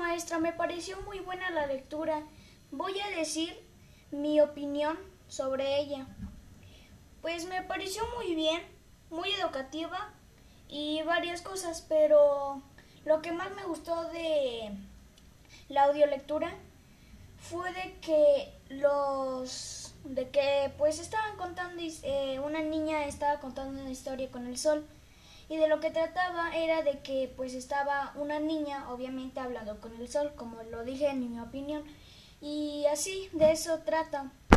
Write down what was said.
maestra, me pareció muy buena la lectura. Voy a decir mi opinión sobre ella. Pues me pareció muy bien, muy educativa y varias cosas, pero lo que más me gustó de la audiolectura fue de que los de que pues estaban contando eh, una niña estaba contando una historia con el sol y de lo que trataba era de que pues estaba una niña obviamente hablando con el sol como lo dije en mi opinión. Y así de eso trata